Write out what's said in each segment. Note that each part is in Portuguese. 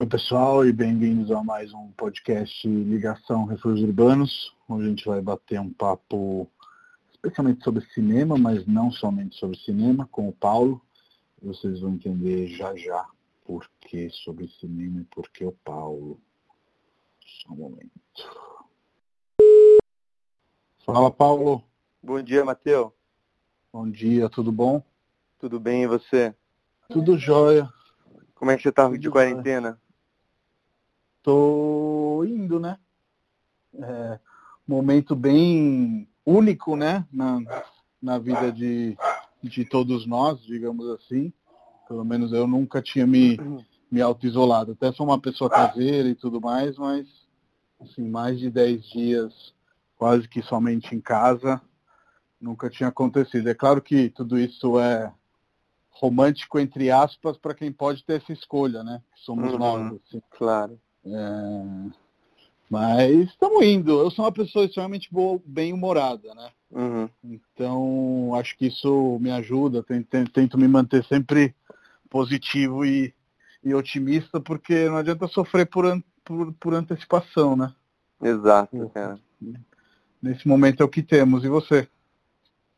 Oi pessoal e bem-vindos a mais um podcast Ligação Refúgios Urbanos, onde a gente vai bater um papo especialmente sobre cinema, mas não somente sobre cinema, com o Paulo. Vocês vão entender já já por que sobre cinema e por que o Paulo. Só um momento. Fala Paulo. Bom dia, Matheus. Bom dia, tudo bom? Tudo bem e você? Tudo jóia. Como é que você tá de quarentena? Tô indo, né? É, momento bem único, né? Na, na vida de, de todos nós, digamos assim. Pelo menos eu nunca tinha me, me auto-isolado. Até sou uma pessoa caseira e tudo mais, mas assim, mais de 10 dias quase que somente em casa nunca tinha acontecido. É claro que tudo isso é romântico, entre aspas, para quem pode ter essa escolha, né? Somos uhum, nós. Assim. Claro. É... Mas estamos indo. Eu sou uma pessoa extremamente bem-humorada, né? Uhum. Então, acho que isso me ajuda. Tento, tento me manter sempre positivo e, e, otimista, porque não adianta sofrer por, an por, por antecipação, né? Exato, cara. Nesse momento é o que temos. E você?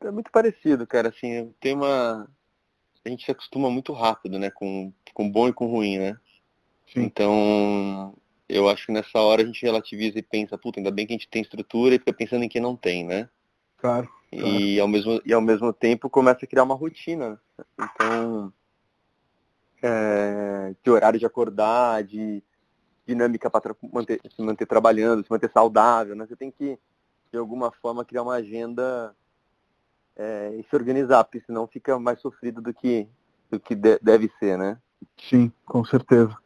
É muito parecido, cara. Assim, tem uma. A gente se acostuma muito rápido, né? Com, com bom e com ruim, né? Sim. Então, eu acho que nessa hora a gente relativiza e pensa, puta, ainda bem que a gente tem estrutura e fica pensando em quem não tem, né? Claro. claro. E, ao mesmo, e ao mesmo tempo começa a criar uma rotina. Então, é, de horário de acordar, de dinâmica para manter, se manter trabalhando, se manter saudável, né? Você tem que, de alguma forma, criar uma agenda é, e se organizar, porque senão fica mais sofrido do que, do que de, deve ser, né? Sim, com certeza.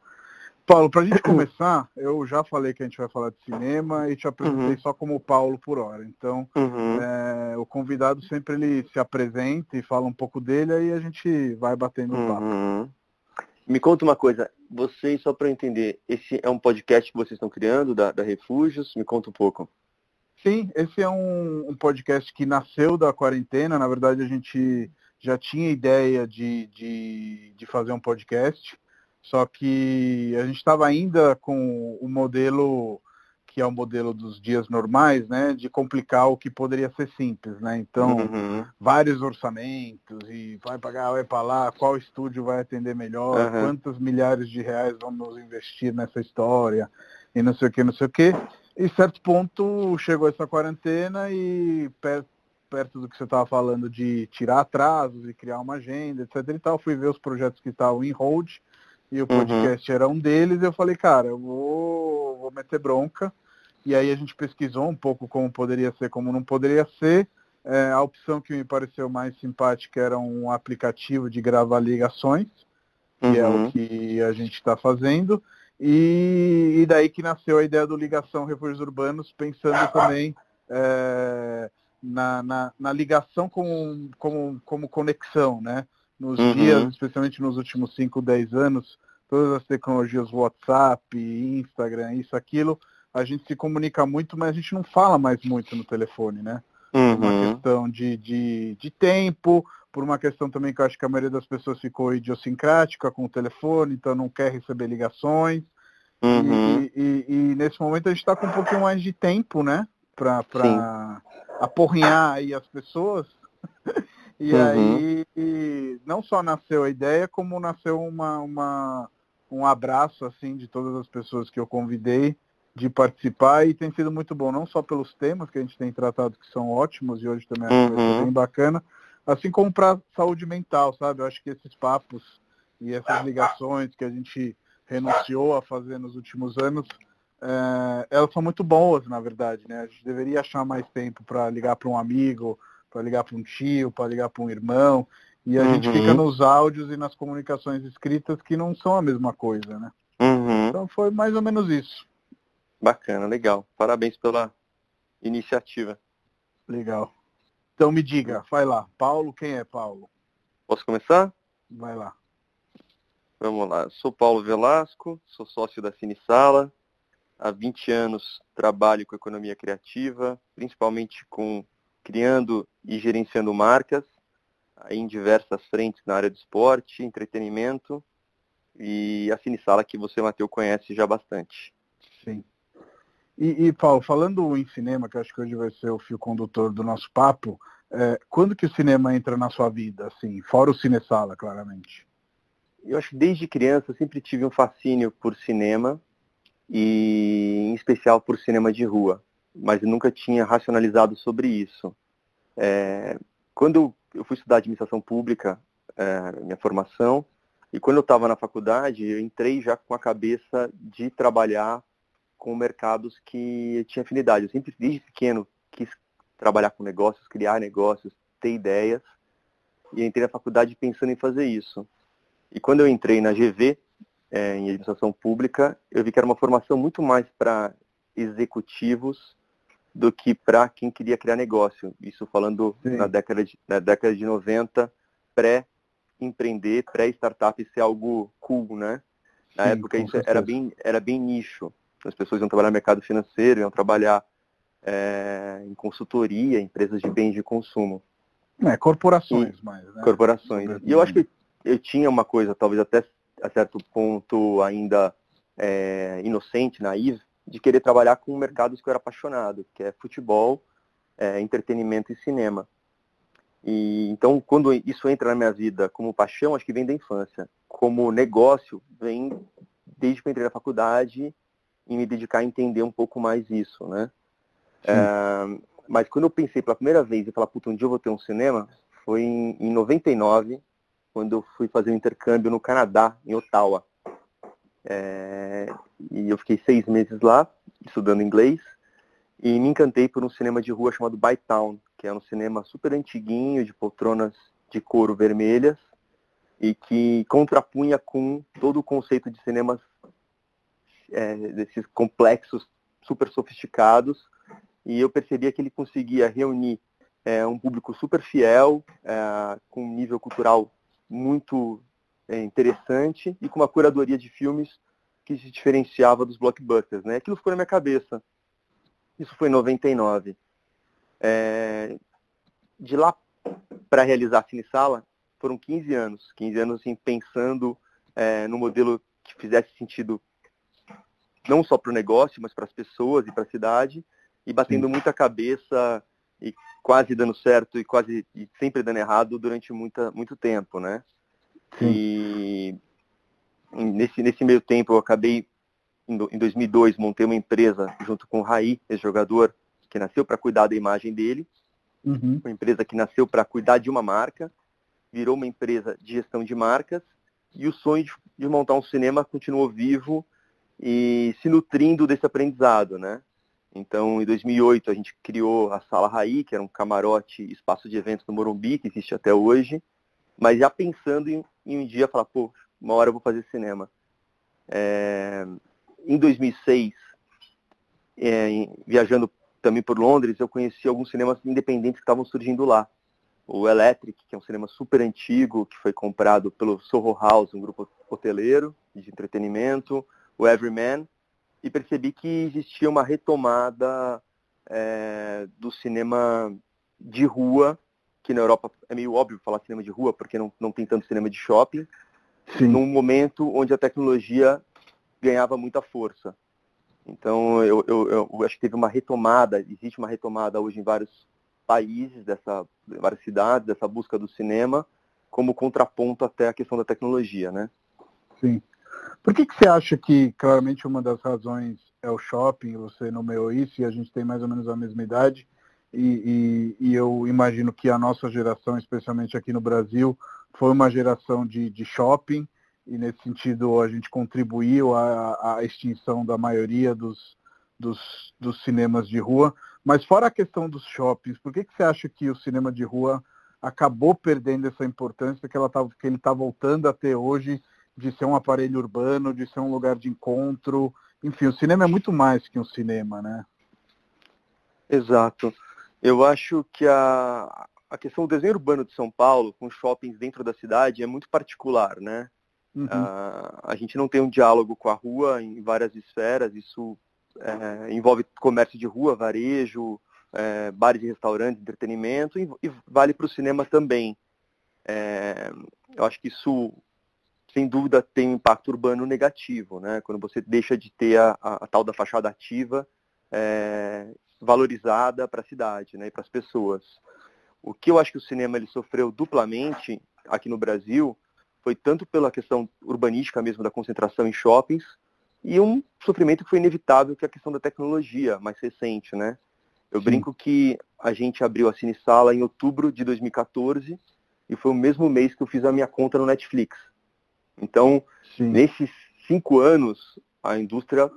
Paulo, para a gente começar, eu já falei que a gente vai falar de cinema e te apresentei uhum. só como Paulo por hora. Então, uhum. é, o convidado sempre ele se apresenta e fala um pouco dele, aí a gente vai batendo um papo. Uhum. Me conta uma coisa, vocês, só para eu entender, esse é um podcast que vocês estão criando, da, da Refúgios? Me conta um pouco. Sim, esse é um, um podcast que nasceu da quarentena. Na verdade, a gente já tinha ideia de, de, de fazer um podcast. Só que a gente estava ainda com o modelo que é o modelo dos dias normais, né, de complicar o que poderia ser simples, né? Então, uhum. vários orçamentos e vai pagar, vai para lá, qual estúdio vai atender melhor, uhum. quantos milhares de reais vamos investir nessa história e não sei o que, não sei o que. E certo ponto chegou essa quarentena e perto, perto do que você estava falando de tirar atrasos e criar uma agenda, etc e tal, fui ver os projetos que estavam em hold e o uhum. podcast uhum. era um deles, eu falei, cara, eu vou, vou meter bronca. E aí a gente pesquisou um pouco como poderia ser, como não poderia ser. É, a opção que me pareceu mais simpática era um aplicativo de gravar ligações, que uhum. é o uhum. que a gente está fazendo. E, e, daí que nasceu a ideia do Ligação Refúgios Urbanos, pensando também é, na, na, na, ligação como, como, como conexão, né? Nos uhum. dias, especialmente nos últimos 5, 10 anos, todas as tecnologias WhatsApp, Instagram, isso, aquilo, a gente se comunica muito, mas a gente não fala mais muito no telefone, né? Uhum. Por uma questão de, de, de tempo, por uma questão também que eu acho que a maioria das pessoas ficou idiosincrática com o telefone, então não quer receber ligações. Uhum. E, e, e, nesse momento a gente está com um pouquinho mais de tempo, né? Para aporrinhar aí as pessoas. E uhum. aí não só nasceu a ideia, como nasceu uma, uma, um abraço assim de todas as pessoas que eu convidei de participar e tem sido muito bom, não só pelos temas que a gente tem tratado que são ótimos e hoje também uhum. bem bacana, assim como para saúde mental, sabe? Eu acho que esses papos e essas ligações que a gente renunciou a fazer nos últimos anos, é, elas são muito boas, na verdade, né? A gente deveria achar mais tempo para ligar para um amigo, para ligar para um tio, para ligar para um irmão. E a uhum. gente fica nos áudios e nas comunicações escritas que não são a mesma coisa, né? Uhum. Então foi mais ou menos isso. Bacana, legal. Parabéns pela iniciativa. Legal. Então me diga, vai lá. Paulo, quem é Paulo? Posso começar? Vai lá. Vamos lá. Sou Paulo Velasco, sou sócio da Cine Sala. Há 20 anos trabalho com economia criativa, principalmente com criando e gerenciando marcas em diversas frentes na área do esporte, entretenimento. e a Cine Sala que você, Matheus, conhece já bastante. Sim. E, e, Paulo, falando em cinema, que acho que hoje vai ser o fio condutor do nosso papo, é, quando que o cinema entra na sua vida, assim, fora o Cinesala, claramente? Eu acho que desde criança eu sempre tive um fascínio por cinema e em especial por cinema de rua, mas nunca tinha racionalizado sobre isso. É, quando eu fui estudar administração pública, é, minha formação, e quando eu estava na faculdade, eu entrei já com a cabeça de trabalhar com mercados que eu tinha afinidade. Eu sempre, desde pequeno, quis trabalhar com negócios, criar negócios, ter ideias, e entrei na faculdade pensando em fazer isso. E quando eu entrei na GV, é, em administração pública, eu vi que era uma formação muito mais para executivos do que para quem queria criar negócio. Isso falando na década, de, na década de 90, pré-empreender, pré-startup ser algo cool, né? Na Sim, época isso era bem, era bem nicho. As pessoas iam trabalhar no mercado financeiro, iam trabalhar é, em consultoria, empresas de bens de consumo. É, corporações e, mais, né? Corporações. E eu acho que eu tinha uma coisa, talvez até a certo ponto ainda é, inocente, naive, de querer trabalhar com mercados que eu era apaixonado, que é futebol, é, entretenimento e cinema. E então, quando isso entra na minha vida como paixão, acho que vem da infância. Como negócio, vem desde que eu entrei na faculdade e me dedicar a entender um pouco mais isso, né? É, mas quando eu pensei pela primeira vez e falar, puta, um dia eu vou ter um cinema, foi em, em 99, quando eu fui fazer um intercâmbio no Canadá, em Ottawa. É, e eu fiquei seis meses lá, estudando inglês, e me encantei por um cinema de rua chamado Bytown, que é um cinema super antiguinho, de poltronas de couro vermelhas, e que contrapunha com todo o conceito de cinemas é, desses complexos super sofisticados, e eu percebia que ele conseguia reunir é, um público super fiel, é, com um nível cultural muito é, interessante e com uma curadoria de filmes que se diferenciava dos blockbusters. Né? Aquilo ficou na minha cabeça. Isso foi em 99. É, de lá para realizar a Cine Sala, foram 15 anos. 15 anos assim, pensando é, no modelo que fizesse sentido não só para o negócio, mas para as pessoas e para a cidade, e batendo muita cabeça e quase dando certo e quase e sempre dando errado durante muita, muito tempo, né? Sim. E nesse, nesse meio tempo eu acabei, em 2002, montei uma empresa junto com o Raí, esse jogador que nasceu para cuidar da imagem dele, uhum. uma empresa que nasceu para cuidar de uma marca, virou uma empresa de gestão de marcas e o sonho de, de montar um cinema continuou vivo e se nutrindo desse aprendizado, né? Então, em 2008, a gente criou a Sala Raí, que era um camarote, espaço de eventos no Morumbi, que existe até hoje, mas já pensando em, em um dia falar, pô, uma hora eu vou fazer cinema. É, em 2006, é, viajando também por Londres, eu conheci alguns cinemas independentes que estavam surgindo lá. O Electric, que é um cinema super antigo, que foi comprado pelo Soho House, um grupo hoteleiro de entretenimento. O Everyman, e percebi que existia uma retomada é, do cinema de rua, que na Europa é meio óbvio falar cinema de rua, porque não, não tem tanto cinema de shopping, Sim. num momento onde a tecnologia ganhava muita força. Então, eu, eu, eu, acho que teve uma retomada, existe uma retomada hoje em vários países, dessa, várias cidades, dessa busca do cinema, como contraponto até a questão da tecnologia, né? Sim. Por que, que você acha que, claramente, uma das razões é o shopping, você nomeou isso, e a gente tem mais ou menos a mesma idade, e, e, e eu imagino que a nossa geração, especialmente aqui no Brasil, foi uma geração de, de shopping, e nesse sentido a gente contribuiu à, à extinção da maioria dos, dos, dos, cinemas de rua. Mas fora a questão dos shoppings, por que, que você acha que o cinema de rua acabou perdendo essa importância que, ela tá, que ele está voltando a ter hoje de ser um aparelho urbano, de ser um lugar de encontro. Enfim, o cinema é muito mais que um cinema, né? Exato. Eu acho que a, a questão do desenho urbano de São Paulo, com shoppings dentro da cidade, é muito particular, né? Uhum. A, a gente não tem um diálogo com a rua em várias esferas, isso é, envolve comércio de rua, varejo, é, bares e restaurantes, entretenimento, e, e vale para o cinema também. É, eu acho que isso sem dúvida tem um impacto urbano negativo, né? Quando você deixa de ter a, a, a tal da fachada ativa é, valorizada para a cidade, né? E para as pessoas. O que eu acho que o cinema ele sofreu duplamente aqui no Brasil foi tanto pela questão urbanística mesmo da concentração em shoppings e um sofrimento que foi inevitável que é a questão da tecnologia mais recente, né? Eu Sim. brinco que a gente abriu a Cine Sala em outubro de 2014 e foi o mesmo mês que eu fiz a minha conta no Netflix. Então, Sim. nesses cinco anos, a indústria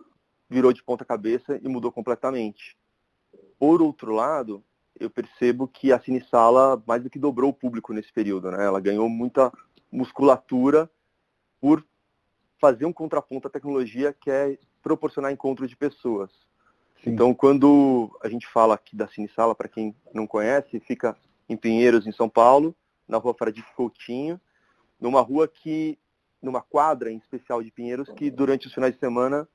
virou de ponta cabeça e mudou completamente. Por outro lado, eu percebo que a Cine Sala mais do que dobrou o público nesse período. Né? Ela ganhou muita musculatura por fazer um contraponto à tecnologia que é proporcionar encontro de pessoas. Sim. Então, quando a gente fala aqui da Cine Sala, para quem não conhece, fica em Pinheiros, em São Paulo, na rua Fradique Coutinho, numa rua que, numa quadra em especial de Pinheiros, que durante os finais de semana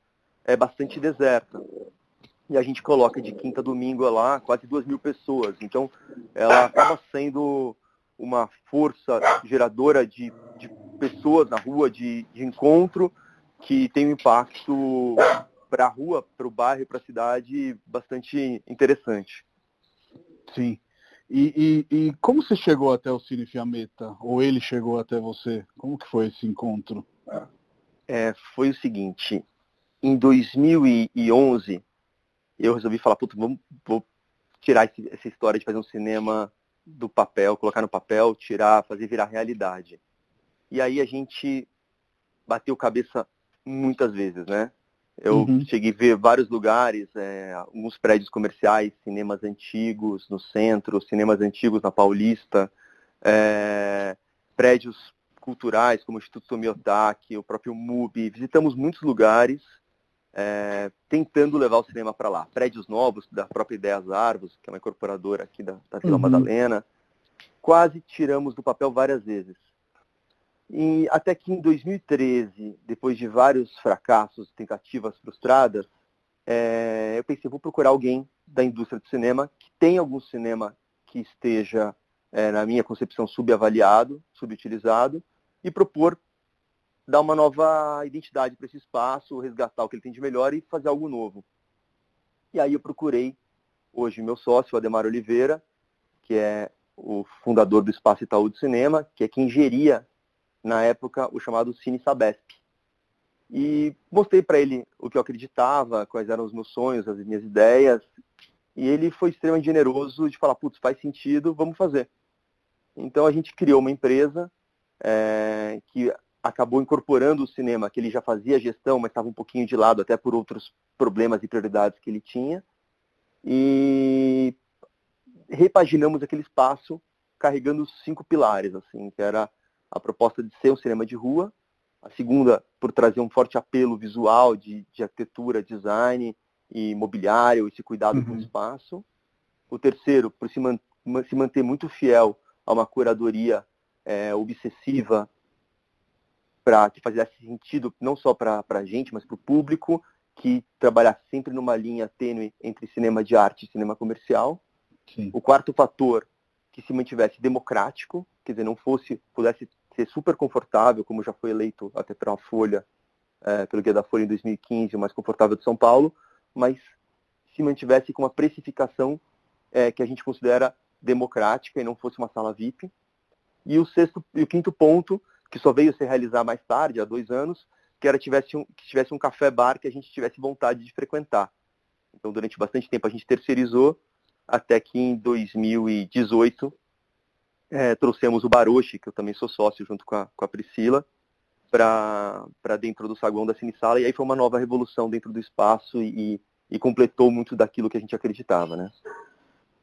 é bastante deserta. E a gente coloca de quinta a domingo lá quase duas mil pessoas. Então, ela acaba sendo uma força geradora de, de pessoas na rua, de, de encontro, que tem um impacto para a rua, para o bairro, para a cidade bastante interessante. Sim. E, e, e, como você chegou até o Cine Fiametta? Ou ele chegou até você? Como que foi esse encontro? É, foi o seguinte, em 2011, eu resolvi falar, puta, vamos, vou tirar esse, essa história de fazer um cinema do papel, colocar no papel, tirar, fazer virar realidade. E aí a gente bateu cabeça muitas vezes, né? Eu uhum. cheguei a ver vários lugares, é, alguns prédios comerciais, cinemas antigos no centro, cinemas antigos na Paulista, é, prédios culturais como o Instituto Tomiotaki, o próprio MUBI. Visitamos muitos lugares é, tentando levar o cinema para lá. Prédios novos da própria Ideias Arvos, que é uma incorporadora aqui da, da Vila uhum. Madalena. Quase tiramos do papel várias vezes. E até que em 2013, depois de vários fracassos, tentativas frustradas, é, eu pensei, vou procurar alguém da indústria do cinema que tenha algum cinema que esteja, é, na minha concepção, subavaliado, subutilizado, e propor dar uma nova identidade para esse espaço, resgatar o que ele tem de melhor e fazer algo novo. E aí eu procurei hoje meu sócio, Ademar Oliveira, que é o fundador do Espaço Itaú de Cinema, que é quem geria na época, o chamado Cine Sabesp. E mostrei para ele o que eu acreditava, quais eram os meus sonhos, as minhas ideias, e ele foi extremamente generoso de falar, putz, faz sentido, vamos fazer. Então a gente criou uma empresa é, que acabou incorporando o cinema, que ele já fazia gestão, mas estava um pouquinho de lado, até por outros problemas e prioridades que ele tinha. E repaginamos aquele espaço carregando cinco pilares, assim, que era a proposta de ser um cinema de rua, a segunda por trazer um forte apelo visual de, de arquitetura, design e mobiliário, esse cuidado uhum. com o espaço. O terceiro, por se, man se manter muito fiel a uma curadoria é, obsessiva para que fizesse sentido não só para a gente, mas para o público, que trabalhar sempre numa linha tênue entre cinema de arte e cinema comercial. Sim. O quarto fator, que se mantivesse democrático, quer dizer, não fosse, pudesse ser super confortável, como já foi eleito até pela Folha, é, pelo Guia da Folha em 2015, o mais confortável de São Paulo, mas se mantivesse com uma precificação é, que a gente considera democrática e não fosse uma sala VIP. E o sexto e o quinto ponto, que só veio se realizar mais tarde, há dois anos, que era tivesse um, que tivesse um café-bar que a gente tivesse vontade de frequentar. Então, durante bastante tempo a gente terceirizou, até que em 2018 é, trouxemos o Baroche, que eu também sou sócio junto com a, com a Priscila, para dentro do saguão da Cine Sala, e aí foi uma nova revolução dentro do espaço e, e completou muito daquilo que a gente acreditava. Né?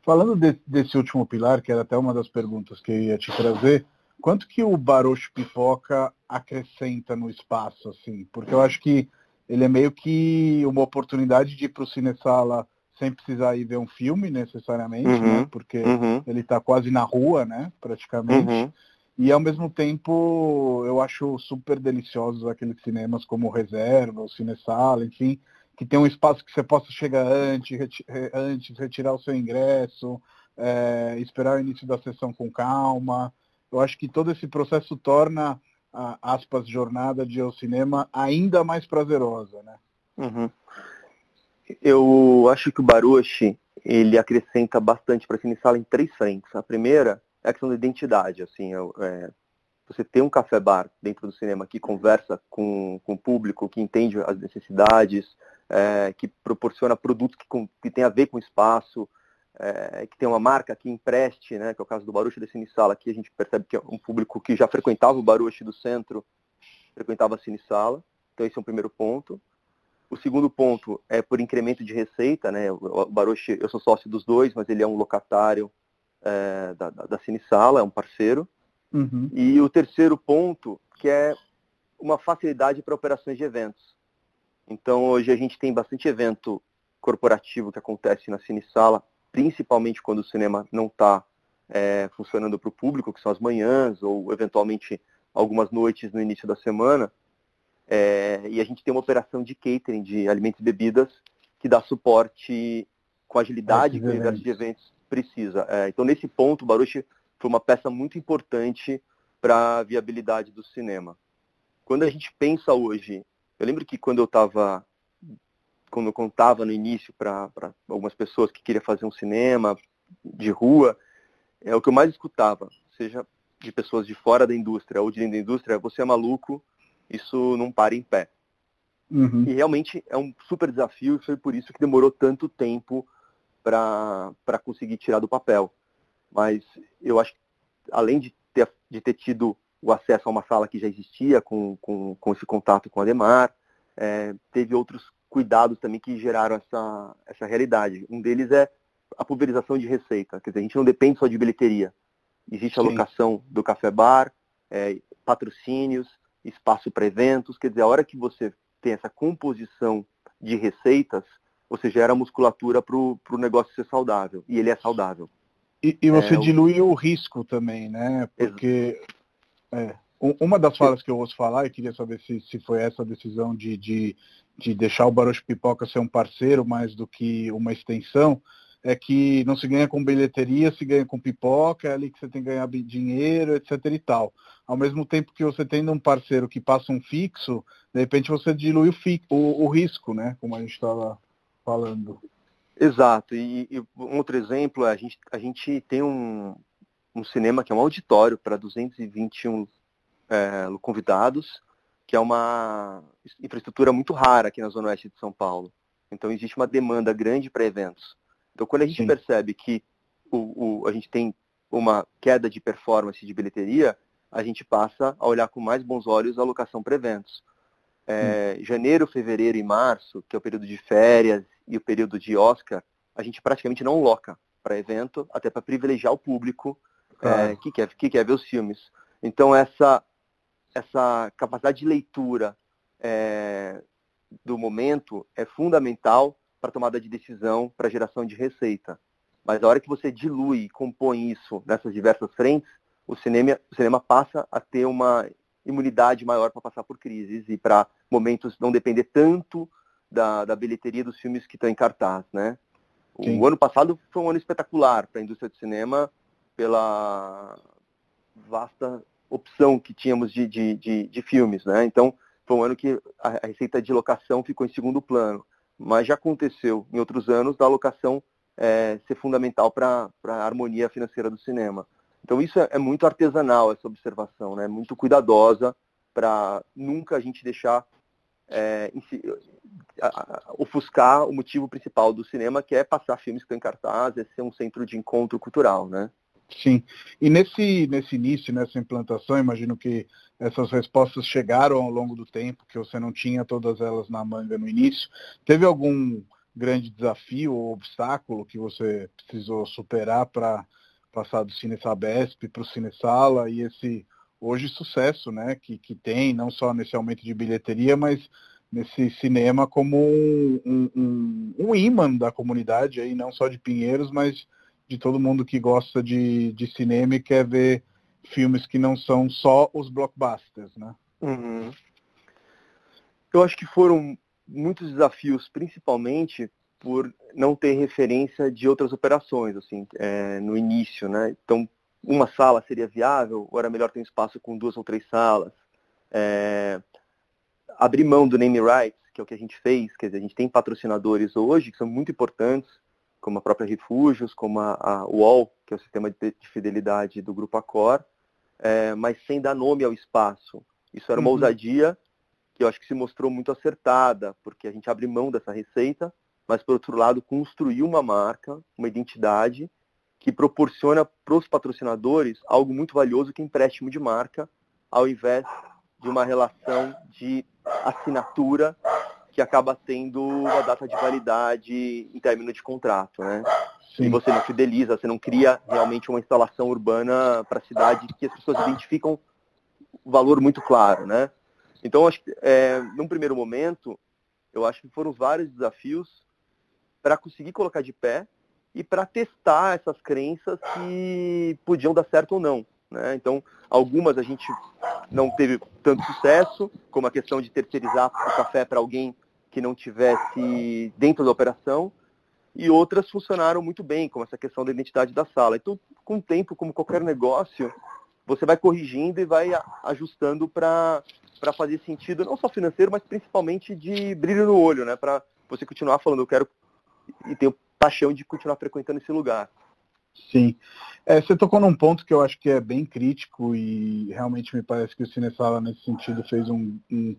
Falando de, desse último pilar, que era até uma das perguntas que eu ia te trazer, quanto que o Baroche Pipoca acrescenta no espaço, assim? Porque eu acho que ele é meio que uma oportunidade de ir para o Cine Sala sem precisar ir ver um filme necessariamente, uhum, né? Porque uhum. ele está quase na rua, né? Praticamente. Uhum. E ao mesmo tempo eu acho super deliciosos aqueles cinemas como o Reserva, o Cinesala, enfim, que tem um espaço que você possa chegar antes, reti antes retirar o seu ingresso, é, esperar o início da sessão com calma. Eu acho que todo esse processo torna a aspas jornada de ao cinema ainda mais prazerosa, né? Uhum. Eu acho que o Baruch ele acrescenta bastante para a Sala em três frentes. A primeira é a questão da identidade, assim, é, você ter um café bar dentro do cinema que conversa com, com o público, que entende as necessidades, é, que proporciona produtos que, com, que tem a ver com o espaço, é, que tem uma marca que empreste, né, que é o caso do Baruch da Cine Sala, aqui a gente percebe que é um público que já frequentava o Baruch do centro, frequentava a Cine Sala, então esse é um primeiro ponto. O segundo ponto é por incremento de receita, né, o Baruch, eu sou sócio dos dois, mas ele é um locatário é, da, da, da Cine Sala, é um parceiro, Uhum. E o terceiro ponto, que é uma facilidade para operações de eventos. Então, hoje a gente tem bastante evento corporativo que acontece na Cine Sala, principalmente quando o cinema não está é, funcionando para o público, que são as manhãs, ou eventualmente algumas noites no início da semana. É, e a gente tem uma operação de catering, de alimentos e bebidas, que dá suporte com agilidade que o universo de eventos precisa. É, então, nesse ponto, o Baruch foi uma peça muito importante para a viabilidade do cinema. Quando a gente pensa hoje, eu lembro que quando eu estava, quando eu contava no início para algumas pessoas que queriam fazer um cinema de rua, é o que eu mais escutava, seja de pessoas de fora da indústria ou de dentro da indústria, você é maluco, isso não para em pé. Uhum. E realmente é um super desafio e foi por isso que demorou tanto tempo para conseguir tirar do papel. Mas eu acho que, além de ter, de ter tido o acesso a uma sala que já existia, com, com, com esse contato com a Demar, é, teve outros cuidados também que geraram essa, essa realidade. Um deles é a pulverização de receita. Quer dizer, a gente não depende só de bilheteria. Existe a locação do café bar, é, patrocínios, espaço para eventos. Quer dizer, a hora que você tem essa composição de receitas, você gera musculatura para o negócio ser saudável. E ele é saudável. E, e você é, dilui o... o risco também, né? Porque é, uma das falas que eu ouço falar, e queria saber se, se foi essa decisão de, de, de deixar o Barocho Pipoca ser um parceiro mais do que uma extensão, é que não se ganha com bilheteria, se ganha com pipoca, é ali que você tem que ganhar dinheiro, etc e tal. Ao mesmo tempo que você tendo um parceiro que passa um fixo, de repente você dilui o, fi, o, o risco, né? Como a gente estava falando. Exato. E, e, um outro exemplo, a gente, a gente tem um, um cinema que é um auditório para 221 é, convidados, que é uma infraestrutura muito rara aqui na Zona Oeste de São Paulo. Então existe uma demanda grande para eventos. Então quando a gente Sim. percebe que o, o, a gente tem uma queda de performance de bilheteria, a gente passa a olhar com mais bons olhos a alocação para eventos. É, hum. Janeiro, fevereiro e março, que é o período de férias e o período de Oscar, a gente praticamente não loca para evento, até para privilegiar o público é, que, quer, que quer ver os filmes. Então, essa, essa capacidade de leitura é, do momento é fundamental para tomada de decisão, para geração de receita. Mas a hora que você dilui e compõe isso nessas diversas frentes, o cinema, o cinema passa a ter uma imunidade maior para passar por crises e para momentos não depender tanto da, da bilheteria dos filmes que estão em cartaz, né? O ano passado foi um ano espetacular para a indústria de cinema pela vasta opção que tínhamos de, de, de, de, filmes, né? Então, foi um ano que a, a receita de locação ficou em segundo plano. Mas já aconteceu em outros anos da locação é, ser fundamental para a harmonia financeira do cinema. Então, isso é, é muito artesanal, essa observação, né? Muito cuidadosa para nunca a gente deixar é, ofuscar o motivo principal do cinema, que é passar filmes que estão em cartaz, é ser um centro de encontro cultural, né? Sim. E nesse, nesse início, nessa implantação, imagino que essas respostas chegaram ao longo do tempo, que você não tinha todas elas na manga no início. Teve algum grande desafio ou obstáculo que você precisou superar para passar do Cine Sabesp para o Cine Sala e esse hoje sucesso né, que, que tem, não só nesse aumento de bilheteria, mas nesse cinema como um, um, um, um imã da comunidade, aí, não só de Pinheiros, mas de todo mundo que gosta de, de cinema e quer ver filmes que não são só os blockbusters, né? Uhum. Eu acho que foram muitos desafios, principalmente por não ter referência de outras operações, assim, é, no início, né? Então, uma sala seria viável, ou era melhor ter um espaço com duas ou três salas? é, abrir mão do name rights, que é o que a gente fez, quer dizer, a gente tem patrocinadores hoje que são muito importantes, como a própria Refúgios, como a, a UOL, que é o sistema de, de fidelidade do Grupo Accor, é, mas sem dar nome ao espaço. Isso era uma uhum. ousadia que eu acho que se mostrou muito acertada, porque a gente abre mão dessa receita, mas, por outro lado, construiu uma marca, uma identidade, que proporciona para os patrocinadores algo muito valioso que é empréstimo de marca, ao invés de uma relação de assinatura que acaba tendo uma data de validade em término de contrato, né? Sim. E você não fideliza, você não cria realmente uma instalação urbana para a cidade que as pessoas identificam um valor muito claro, né? Então, acho que, é, num primeiro momento, eu acho que foram vários desafios para conseguir colocar de pé e para testar essas crenças que podiam dar certo ou não. Né? Então, algumas a gente não teve tanto sucesso, como a questão de terceirizar o café para alguém que não tivesse dentro da operação, e outras funcionaram muito bem, como essa questão da identidade da sala. Então, com o tempo, como qualquer negócio, você vai corrigindo e vai ajustando para fazer sentido, não só financeiro, mas principalmente de brilho no olho, né? Para você continuar falando, eu quero e ter paixão de continuar frequentando esse lugar. Sim. É, você tocou num ponto que eu acho que é bem crítico e realmente me parece que o Cinesala, nesse sentido, fez um, um,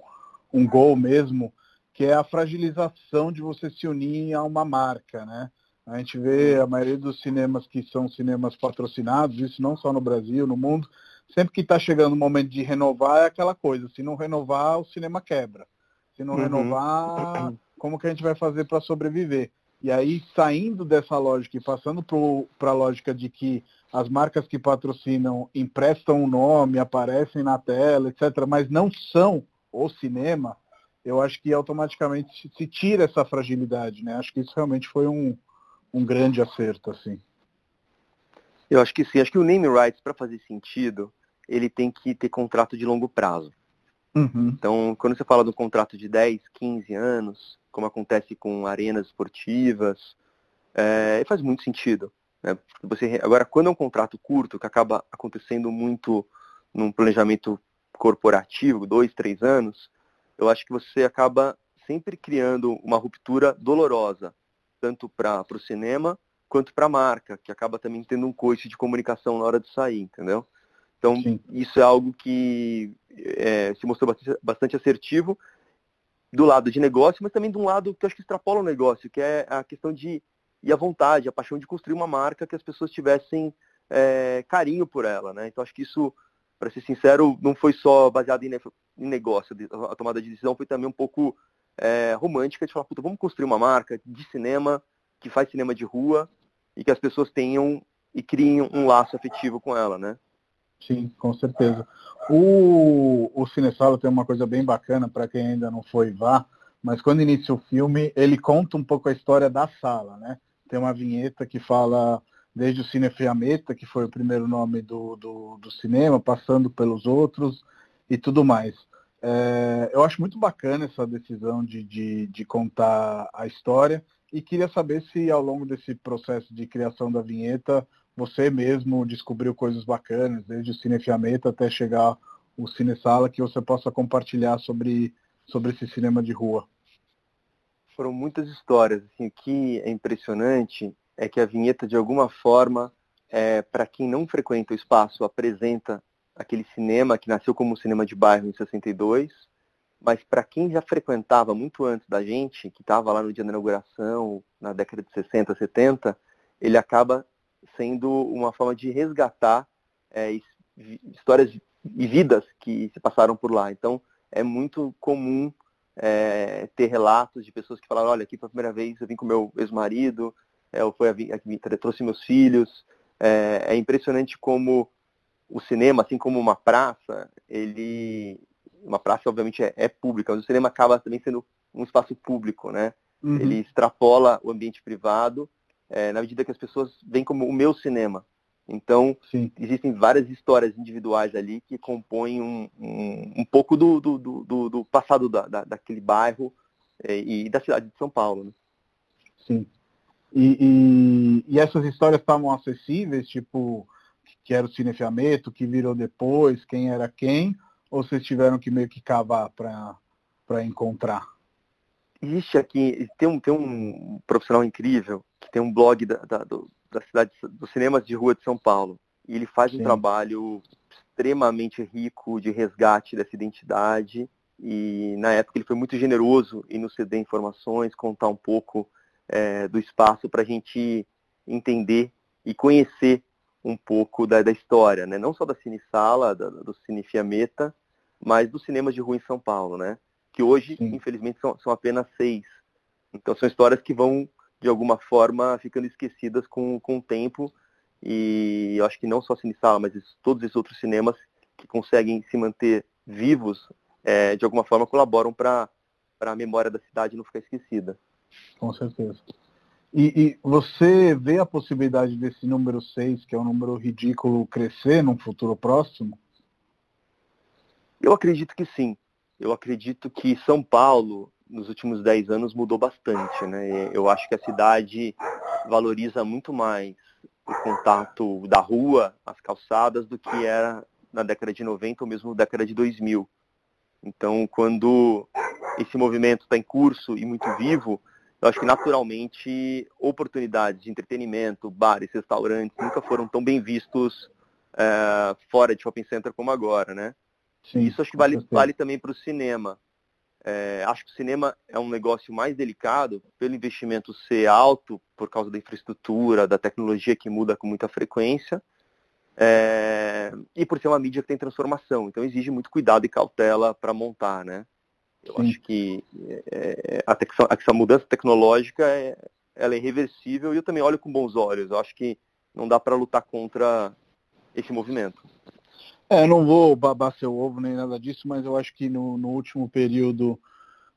um gol mesmo, que é a fragilização de você se unir a uma marca, né? A gente vê a maioria dos cinemas que são cinemas patrocinados, isso não só no Brasil, no mundo, sempre que está chegando o momento de renovar é aquela coisa, se não renovar, o cinema quebra. Se não uhum. renovar, como que a gente vai fazer para sobreviver? E aí, saindo dessa lógica e passando para a lógica de que as marcas que patrocinam emprestam o um nome, aparecem na tela, etc., mas não são o cinema, eu acho que automaticamente se tira essa fragilidade, né? Acho que isso realmente foi um, um grande acerto, assim. Eu acho que sim. Acho que o name rights, para fazer sentido, ele tem que ter contrato de longo prazo. Uhum. Então, quando você fala do contrato de 10, 15 anos, como acontece com arenas esportivas, é, faz muito sentido. Né? Você, agora, quando é um contrato curto, que acaba acontecendo muito num planejamento corporativo, dois, três anos, eu acho que você acaba sempre criando uma ruptura dolorosa, tanto para o cinema quanto para a marca, que acaba também tendo um coice de comunicação na hora de sair, entendeu? Então, Sim. isso é algo que é, se mostrou bastante, bastante assertivo do lado de negócio, mas também de um lado que eu acho que extrapola o negócio, que é a questão de e a vontade, a paixão de construir uma marca que as pessoas tivessem é, carinho por ela, né? Então acho que isso, para ser sincero, não foi só baseado em, negócio, a tomada de decisão foi também um pouco é, romântica de falar, puta, vamos construir uma marca de cinema que faz cinema de rua e que as pessoas tenham e criem um laço afetivo com ela, né? Sim, com certeza. O, o Cinesala tem uma coisa bem bacana para quem ainda não foi vá, mas quando inicia o filme, ele conta um pouco a história da sala, né? Tem uma vinheta que fala desde o Cine Fiametta, que foi o primeiro nome do, do, do cinema, passando pelos outros e tudo mais. É, eu acho muito bacana essa decisão de, de, de, contar a história e queria saber se ao longo desse processo de criação da vinheta você mesmo descobriu coisas bacanas, desde o Cinefiamento até chegar o Cinesala, que você possa compartilhar sobre, sobre esse cinema de rua. Foram muitas histórias. Assim, o que é impressionante é que a vinheta, de alguma forma, é, para quem não frequenta o espaço, apresenta aquele cinema que nasceu como cinema de bairro em 62, mas para quem já frequentava muito antes da gente, que estava lá no dia da inauguração, na década de 60, 70, ele acaba sendo uma forma de resgatar é, histórias e vidas que se passaram por lá. Então, é muito comum é, ter relatos de pessoas que falaram, olha, aqui foi a primeira vez eu vim com meu ex-marido, é, ou foi a, a, trouxe meus filhos. É, é, impressionante como o cinema, assim como uma praça, ele uma praça obviamente é, é, pública, mas o cinema acaba também sendo um espaço público, né? Uhum. Ele extrapola o ambiente privado é, na medida que as pessoas veem como o meu cinema. Então, Sim. existem várias histórias individuais ali que compõem um, um, um pouco do, do, do, do passado da, da, daquele bairro é, e da cidade de São Paulo. Né? Sim. E, e, e, essas histórias estavam acessíveis, tipo, que era o cinefiamento, que virou depois, quem era quem, ou vocês tiveram que meio que cavar para encontrar? Existe aqui, tem um, tem um profissional incrível que tem um blog da, da, do, da cidade dos cinemas de rua de São Paulo. E ele faz Sim. um trabalho extremamente rico de resgate dessa identidade. E na época ele foi muito generoso em nos ceder informações, contar um pouco é, do espaço para a gente entender e conhecer um pouco da, da história, né? não só da Cine Sala, da, do Cine Fiametta, mas dos cinemas de rua em São Paulo, né? que hoje, Sim. infelizmente, são, são apenas seis. Então são histórias que vão, de alguma forma, ficando esquecidas com, com o tempo, e eu acho que não só Cine Sala, mas todos esses outros cinemas que conseguem se manter vivos, é, de alguma forma colaboram para a memória da cidade não ficar esquecida. Com certeza. E, e, você vê a possibilidade desse número 6, que é um número ridículo, crescer num futuro próximo? Eu acredito que sim. Eu acredito que São Paulo, nos últimos 10 anos, mudou bastante. Né? Eu acho que a cidade valoriza muito mais o contato da rua, as calçadas, do que era na década de 90 ou mesmo na década de 2000. Então, quando esse movimento está em curso e muito vivo, eu acho que naturalmente oportunidades de entretenimento, bares, restaurantes, nunca foram tão bem vistos é, fora de shopping center como agora, né? Sim, Isso acho que vale, vale também para o cinema. É, acho que o cinema é um negócio mais delicado pelo investimento ser alto por causa da infraestrutura, da tecnologia que muda com muita frequência é, e por ser uma mídia que tem transformação. Então exige muito cuidado e cautela para montar, né? Eu Sim. acho que é, a, essa mudança tecnológica é, ela é irreversível e eu também olho com bons olhos. Eu acho que não dá para lutar contra esse movimento. É, não vou babar seu ovo nem nada disso, mas eu acho que no, no último período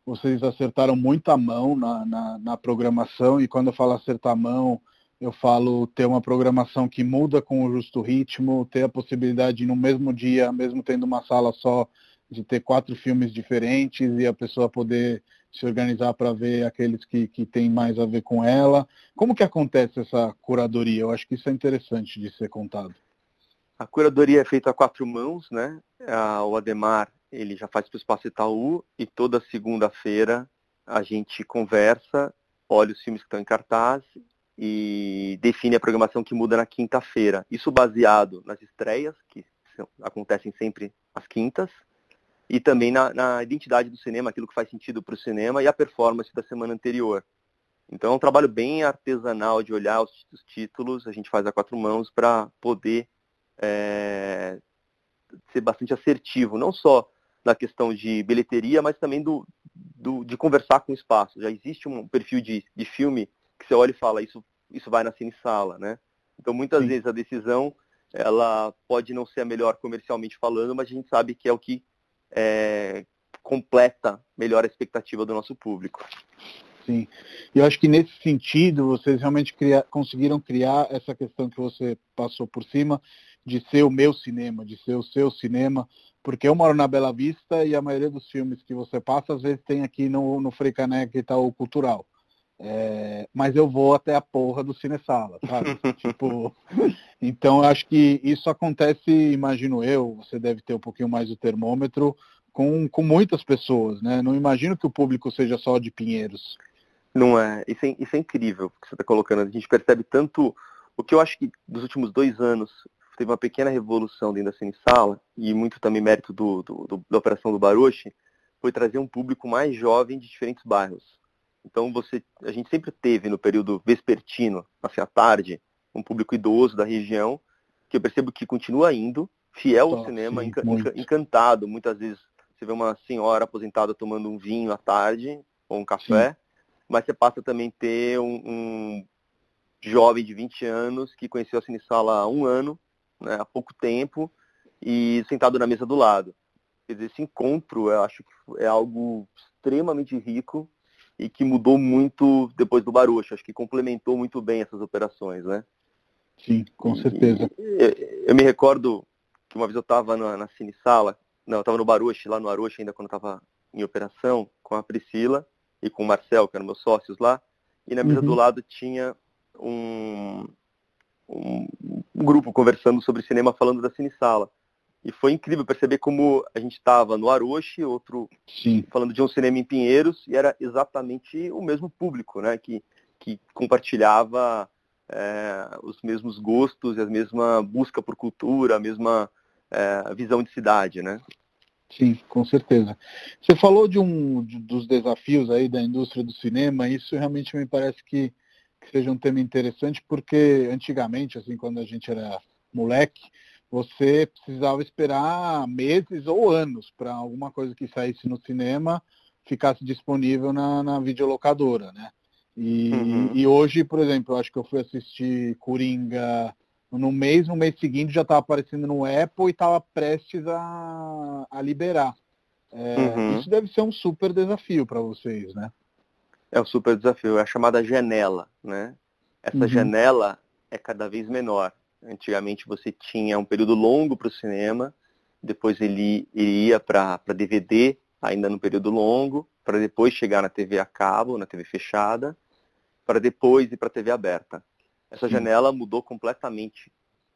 vocês acertaram muito a mão na, na, na, programação, e quando eu falo acertar a mão, eu falo ter uma programação que muda com o justo ritmo, ter a possibilidade de, no mesmo dia, mesmo tendo uma sala só, de ter quatro filmes diferentes e a pessoa poder se organizar para ver aqueles que, que tem mais a ver com ela. Como que acontece essa curadoria? Eu acho que isso é interessante de ser contado. A curadoria é feita a quatro mãos, né? O Ademar, ele já faz para o Espaço Itaú e toda segunda-feira a gente conversa, olha os filmes que estão em cartaz e define a programação que muda na quinta-feira. Isso baseado nas estreias, que acontecem sempre às quintas, e também na, na identidade do cinema, aquilo que faz sentido para o cinema e a performance da semana anterior. Então é um trabalho bem artesanal de olhar os, os títulos, a gente faz a quatro mãos para poder é, ser bastante assertivo, não só na questão de bilheteria, mas também do, do, de conversar com o espaço. Já existe um perfil de, de filme que você olha e fala, isso, isso vai na cine-sala, né? Então, muitas Sim. vezes a decisão, ela pode não ser a melhor comercialmente falando, mas a gente sabe que é o que é, completa melhor a expectativa do nosso público. Sim. E eu acho que nesse sentido, vocês realmente criar, conseguiram criar essa questão que você passou por cima, de ser o meu cinema, de ser o seu cinema, porque eu moro na Bela Vista e a maioria dos filmes que você passa, às vezes tem aqui no, no e tal, cultural. É, mas eu vou até a porra do Cinesala, sabe? tipo, então acho que isso acontece, imagino eu, você deve ter um pouquinho mais o termômetro, com, com muitas pessoas, né? Não imagino que o público seja só de Pinheiros. Não é, isso é, isso é incrível que você está colocando. A gente percebe tanto o que eu acho que dos últimos dois anos teve uma pequena revolução dentro da Cine Sala, e muito também mérito do, do, do, da operação do Baruchi, foi trazer um público mais jovem de diferentes bairros. Então você, a gente sempre teve no período vespertino, assim à tarde, um público idoso da região, que eu percebo que continua indo, fiel ao cinema, sim, enca encantado. Muitas vezes você vê uma senhora aposentada tomando um vinho à tarde, ou um café, sim. mas você passa também a ter um, um, jovem de 20 anos que conheceu a Cine Sala há um ano, né, há pouco tempo, e sentado na mesa do lado. Quer dizer, esse encontro, eu acho que é algo extremamente rico e que mudou muito depois do Baruch. Acho que complementou muito bem essas operações, né? Sim, com certeza. eu, eu, me recordo que uma vez eu estava na, na Cine Sala, não, eu estava no Baruch, lá no Arush ainda quando estava em operação, com a Priscila e com o Marcel, que eram meus sócios lá, e na mesa uhum. do lado tinha um, um, um, grupo conversando sobre cinema falando da Cine Sala. E foi incrível perceber como a gente estava no Aroche, outro Sim. falando de um cinema em Pinheiros, e era exatamente o mesmo público, né? Que, que compartilhava é, os mesmos gostos e a mesma busca por cultura, a mesma é, visão de cidade, né? Sim, com certeza. Você falou de um dos desafios aí da indústria do cinema, isso realmente me parece que, que seja um tema interessante, porque antigamente, assim, quando a gente era moleque, você precisava esperar meses ou anos para alguma coisa que saísse no cinema ficasse disponível na, na videolocadora, né? E, uhum. e hoje, por exemplo, eu acho que eu fui assistir Coringa no mês, no mês seguinte já estava aparecendo no Apple e estava prestes a, a liberar. É, uhum. Isso deve ser um super desafio para vocês, né? É um super desafio, é a chamada janela, né? Essa uhum. janela é cada vez menor. Antigamente você tinha um período longo para o cinema, depois ele iria para DVD, ainda no período longo, para depois chegar na TV a cabo, na TV fechada, para depois ir para a TV aberta. Essa Sim. janela mudou completamente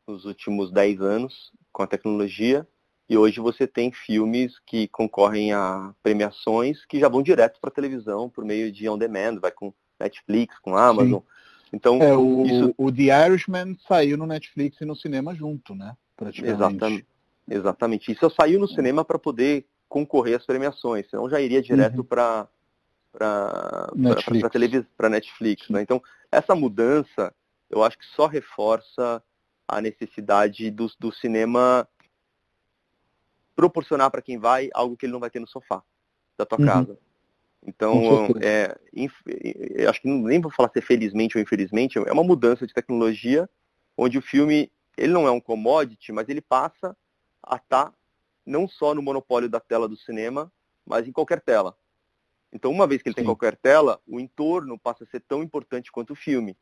nos últimos 10 anos com a tecnologia e hoje você tem filmes que concorrem a premiações que já vão direto para a televisão por meio de on-demand, vai com Netflix, com Amazon. Sim. Então, é, o, isso... o The Irishman saiu no Netflix e no cinema junto, né? Praticamente. Exatamente. Exatamente. Isso saiu no é. cinema para poder concorrer às premiações, senão já iria direto uhum. para para Netflix, para Netflix né? Então, essa mudança eu acho que só reforça a necessidade do, do cinema proporcionar para quem vai algo que ele não vai ter no sofá da tua uhum. casa. Então, é, acho que nem vou falar se é felizmente ou infelizmente, é uma mudança de tecnologia onde o filme, ele não é um commodity, mas ele passa a estar tá não só no monopólio da tela do cinema, mas em qualquer tela. Então, uma vez que ele Sim. tem qualquer tela, o entorno passa a ser tão importante quanto o filme.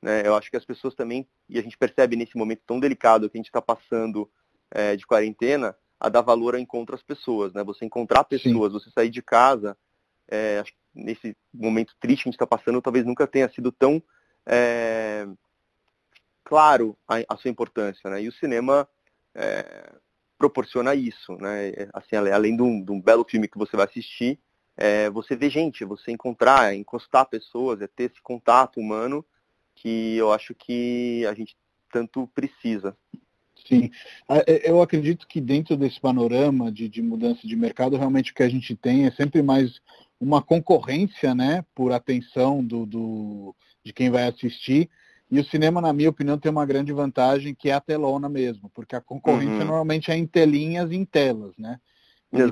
Né? Eu acho que as pessoas também, e a gente percebe nesse momento tão delicado que a gente está passando é, de quarentena, a dar valor ao encontro às pessoas. Né? Você encontrar pessoas, Sim. você sair de casa, é, nesse momento triste que a gente está passando, talvez nunca tenha sido tão é, claro a, a, sua importância. Né? E o cinema é, proporciona isso. Né? É, assim, além de um, de um, belo filme que você vai assistir, é, você vê gente, você encontrar, encostar pessoas, é ter esse contato humano que eu acho que a gente tanto precisa. Sim, é, eu acredito que dentro desse panorama de, de, mudança de mercado, realmente o que a gente tem é sempre mais uma concorrência, né, por atenção do, do, de quem vai assistir. E o cinema, na minha opinião, tem uma grande vantagem que é a telona mesmo, porque a concorrência uhum. normalmente é em telinhas e em telas, né?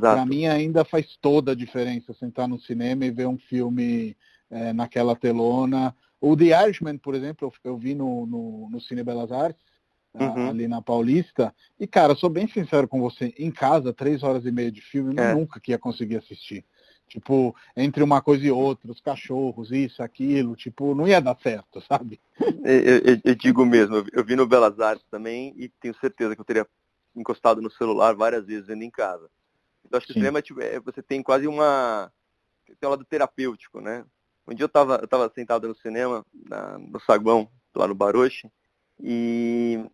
Para mim ainda faz toda a diferença sentar no cinema e ver um filme é, naquela telona o The Irishman, por exemplo, eu, eu vi no, no, no, Cine Belas Artes, uhum. ali na Paulista. E, cara, sou bem sincero com você, em casa, três horas e meia de filme, é. eu nunca que ia conseguir assistir. Tipo, entre uma coisa e outra, os cachorros, isso, aquilo, tipo, não ia dar certo, sabe? Eu, eu, eu digo mesmo, eu vi no Belas Artes também e tenho certeza que eu teria encostado no celular várias vezes vendo em casa. Eu acho que Sim. o cinema tipo, é, você tem quase uma. tem um lado terapêutico, né? Um dia eu estava eu tava sentado no cinema, na, no saguão, lá no Baroche, e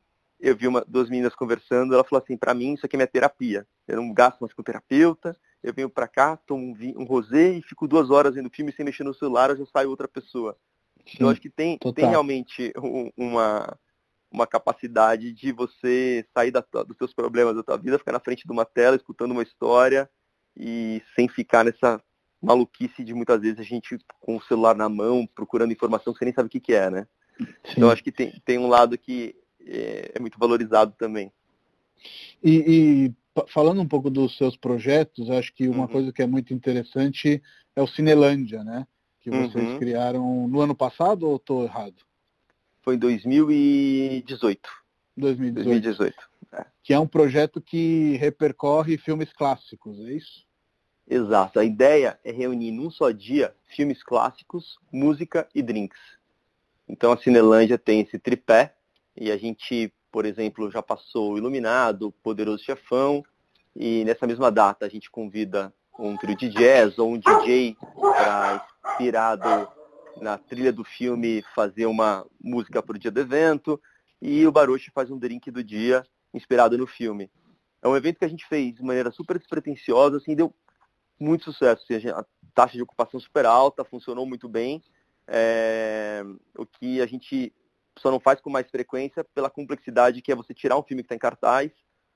eu vi uma, duas meninas conversando, ela falou assim, para mim isso aqui é minha terapia. Eu não gasto mais com terapeuta, eu venho para cá, tomo um, um rosé e fico duas horas vendo filme sem mexer no celular, eu já saio outra pessoa. Sim, eu acho que tem, tem realmente um, uma, uma capacidade de você sair da, dos seus problemas da tua vida, ficar na frente de uma tela, escutando uma história e sem ficar nessa maluquice de muitas vezes a gente com o celular na mão, procurando informação que você nem sabe o que, que é, né? Sim. Então acho que tem, tem um lado que é, é muito valorizado também. E, e, falando um pouco dos seus projetos, acho que uma uhum. coisa que é muito interessante é o Cinelândia, né? Que vocês uhum. criaram no ano passado ou estou errado? Foi em 2018. 2018. 2018. É. Que é um projeto que repercorre filmes clássicos, é isso? Exato. A ideia é reunir num só dia filmes clássicos, música e drinks. Então a Cinelândia tem esse tripé e a gente, por exemplo, já passou Iluminado, Poderoso Chefão e nessa mesma data a gente convida um trio de jazz ou um DJ para inspirado na trilha do filme fazer uma música para o dia do evento e o Baruch faz um drink do dia inspirado no filme. é um evento que a gente fez de maneira super despretensiosa, assim, deu muito sucesso. Assim, a, taxa de ocupação super alta, funcionou muito bem. É, o que a gente só não faz com mais frequência pela complexidade que é você tirar um filme que está em cartaz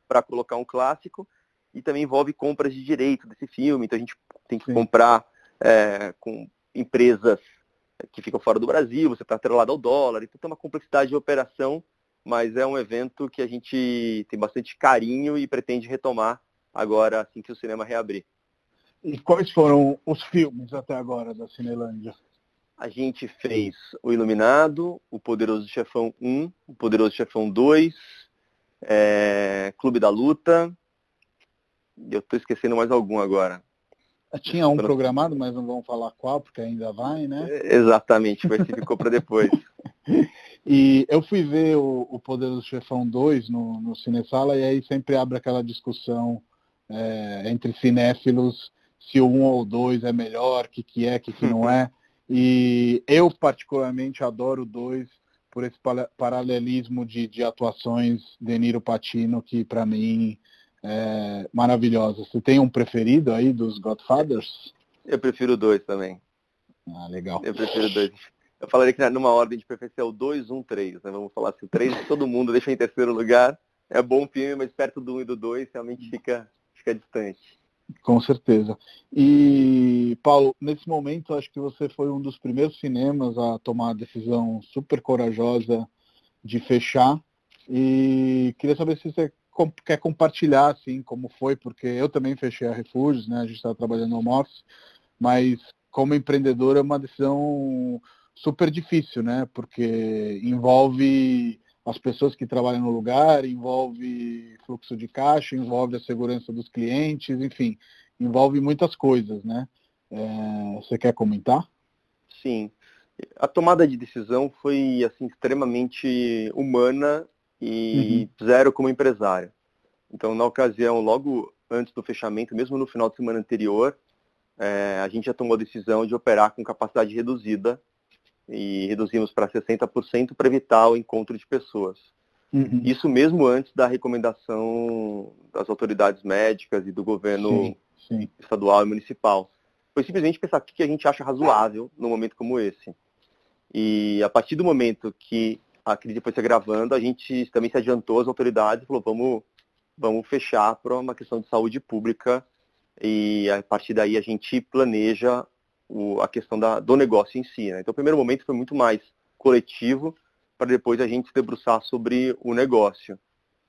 para colocar um clássico e também envolve compras de direito desse filme. Então a gente tem que Sim. comprar é, com empresas que ficam fora do Brasil, você está atrelado ao dólar, então tem uma complexidade de operação, mas é um evento que a gente tem bastante carinho e pretende retomar agora assim que o cinema reabrir. E quais foram os filmes até agora da Cinelândia? A gente fez O Iluminado, O Poderoso Chefão 1, O Poderoso Chefão 2, é, Clube da Luta. Eu estou esquecendo mais algum agora. Tinha um programado, mas não vamos falar qual, porque ainda vai, né? Exatamente, vai ficou para depois. e eu fui ver o, o Poderoso Chefão 2 no, no Cinesala e aí sempre abre aquela discussão é, entre cinéfilos se o 1 ou o 2 é melhor, o que, que é, o que, que não é. E eu, particularmente, adoro o 2 por esse paralelismo de, de atuações de Niro Patino, que para mim é maravilhosa. Você tem um preferido aí dos Godfathers? Eu prefiro o 2 também. Ah, legal. Eu prefiro o 2. Eu falaria que numa ordem de preferência é o 2, 1, 3. Né? Vamos falar assim, o 3 todo mundo deixa em terceiro lugar. É bom filme, mas perto do 1 e do 2 realmente fica, fica distante. Com certeza. E, Paulo, nesse momento, acho que você foi um dos primeiros cinemas a tomar a decisão super corajosa de fechar. E queria saber se você quer compartilhar, assim, como foi, porque eu também fechei a Refúgios, né? A gente estava trabalhando no home mas como empreendedor é uma decisão super difícil, né? Porque envolve as pessoas que trabalham no lugar, envolve fluxo de caixa, envolve a segurança dos clientes, enfim, envolve muitas coisas, né? É, você quer comentar? Sim. A tomada de decisão foi assim extremamente humana e uhum. zero como empresário. Então, na ocasião, logo antes do fechamento, mesmo no final de semana anterior, é, a gente já tomou a decisão de operar com capacidade reduzida e reduzimos para 60% para evitar o encontro de pessoas. Uhum. Isso mesmo antes da recomendação das autoridades médicas e do governo sim, sim. estadual e municipal. Foi simplesmente pensar o que a gente acha razoável num momento como esse. E a partir do momento que a crise foi se agravando, a gente também se adiantou às autoridades e falou, vamos, vamos fechar para uma questão de saúde pública e a partir daí a gente planeja o, a questão da, do negócio em si. Né? Então, o primeiro momento foi muito mais coletivo, para depois a gente se debruçar sobre o negócio.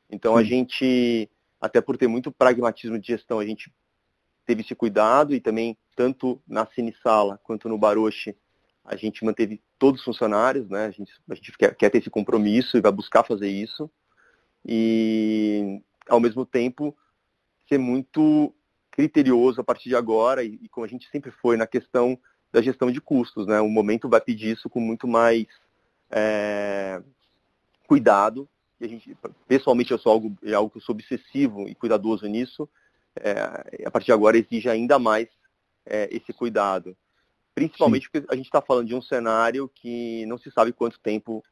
Então, a gente, até por ter muito pragmatismo de gestão, a gente teve esse cuidado e também, tanto na Cine Sala quanto no Baroche, a gente manteve todos os funcionários, né? A gente, a gente quer, quer ter esse compromisso e vai buscar fazer isso. E, ao mesmo tempo, ser muito criterioso a partir de agora e, e, como a gente sempre foi na questão da gestão de custos. Né? O momento vai pedir isso com muito mais é, cuidado. E a gente, pessoalmente, eu sou algo, é algo que eu sou obsessivo e cuidadoso nisso. É, a partir de agora exige ainda mais é, esse cuidado. Principalmente Sim. porque a gente está falando de um cenário que não se sabe quanto tempo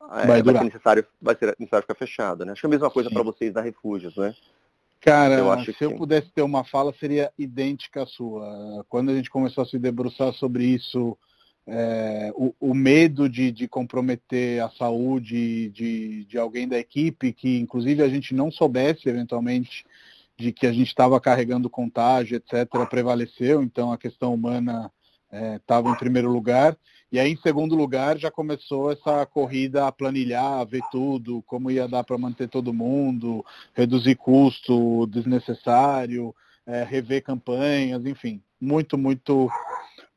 é, vai, vai, ser necessário, vai ser necessário ficar fechado. Né? Acho que é a mesma coisa para vocês da Refúgios, né? Cara, eu se que... eu pudesse ter uma fala, seria idêntica à sua. Quando a gente começou a se debruçar sobre isso, é, o, o, medo de, de, comprometer a saúde de, de alguém da equipe, que inclusive a gente não soubesse eventualmente de que a gente estava carregando contágio, etc., prevaleceu, então a questão humana estava é, em primeiro lugar. E aí, em segundo lugar, já começou essa corrida a planilhar, a ver tudo, como ia dar para manter todo mundo, reduzir custo desnecessário, é, rever campanhas, enfim, muito, muito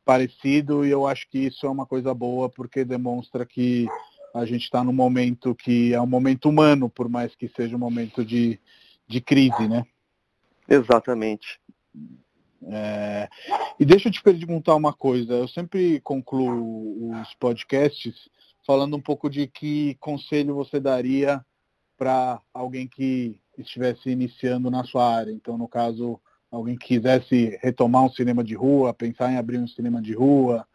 parecido. E eu acho que isso é uma coisa boa, porque demonstra que a gente está num momento que é um momento humano, por mais que seja um momento de, de crise, né? Exatamente. É, e deixa eu te perguntar uma coisa. Eu sempre concluo os podcasts falando um pouco de que conselho você daria para alguém que estivesse iniciando na sua área. Então, no caso, alguém que quisesse retomar um cinema de rua, pensar em abrir um cinema de rua,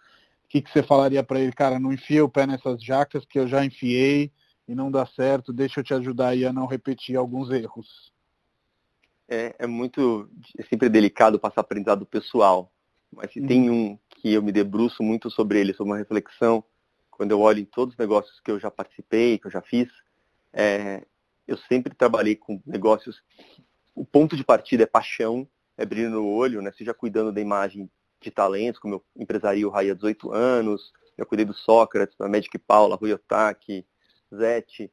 o que, que você falaria para ele? Cara, não enfia o pé nessas jacas que eu já enfiei e não dá certo. Deixa eu te ajudar aí a não repetir alguns erros. É, é muito, é sempre delicado passar aprendizado pessoal, mas se uhum. tem um que eu me debruço muito sobre ele, sobre uma reflexão, quando eu olho em todos os negócios que eu já participei, que eu já fiz, é, eu sempre trabalhei com negócios. O ponto de partida é paixão, é brilho no olho, né? Seja cuidando da imagem de talentos, como eu empresaria o Raia há 18 anos, eu cuidei do Sócrates, da Magic Paula, Rui Otaki, Zete,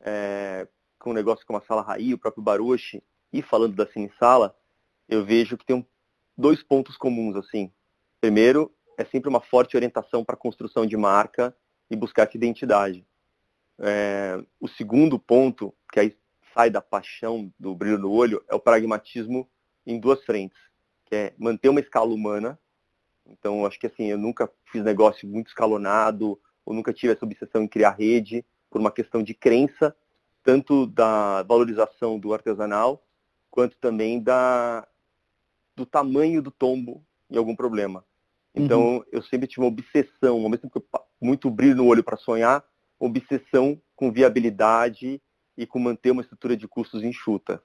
é, com um negócio como a Sala Raí, o próprio Baruchi, e falando da Cine Sala, eu vejo que tem um, dois pontos comuns, assim. Primeiro, é sempre uma forte orientação para a construção de marca e buscar essa identidade. É, o segundo ponto, que aí sai da paixão, do brilho no olho, é o pragmatismo em duas frentes, que é manter uma escala humana. Então, acho que assim, eu nunca fiz negócio muito escalonado, ou nunca tive essa obsessão em criar rede, por uma questão de crença, tanto da valorização do artesanal, quanto também da, do tamanho do tombo em algum problema. Então, uhum. eu sempre tive uma obsessão, ao mesmo tempo que eu, muito brilho no olho para sonhar, obsessão com viabilidade e com manter uma estrutura de custos enxuta.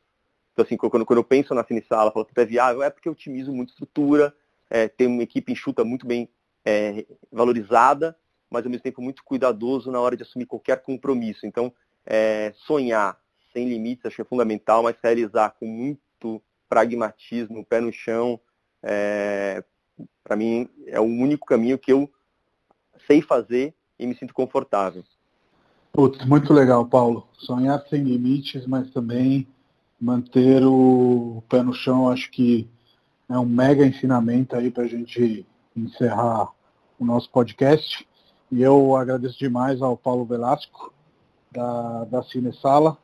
Então, assim, quando, quando eu penso na Finisala, falo que é viável, é porque eu otimizo muito estrutura, é, tem uma equipe enxuta muito bem é, valorizada, mas ao mesmo tempo muito cuidadoso na hora de assumir qualquer compromisso. Então, é, sonhar sem limites acho que é fundamental, mas realizar com muito pragmatismo, pé no chão, é, para mim é o único caminho que eu sei fazer e me sinto confortável. Putz, muito legal, Paulo. Sonhar sem limites, mas também manter o pé no chão, acho que é um mega ensinamento aí para a gente encerrar o nosso podcast. E eu agradeço demais ao Paulo Velasco, da, da Cine Sala,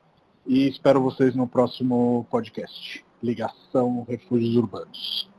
e espero vocês no próximo podcast. Ligação Refúgios Urbanos.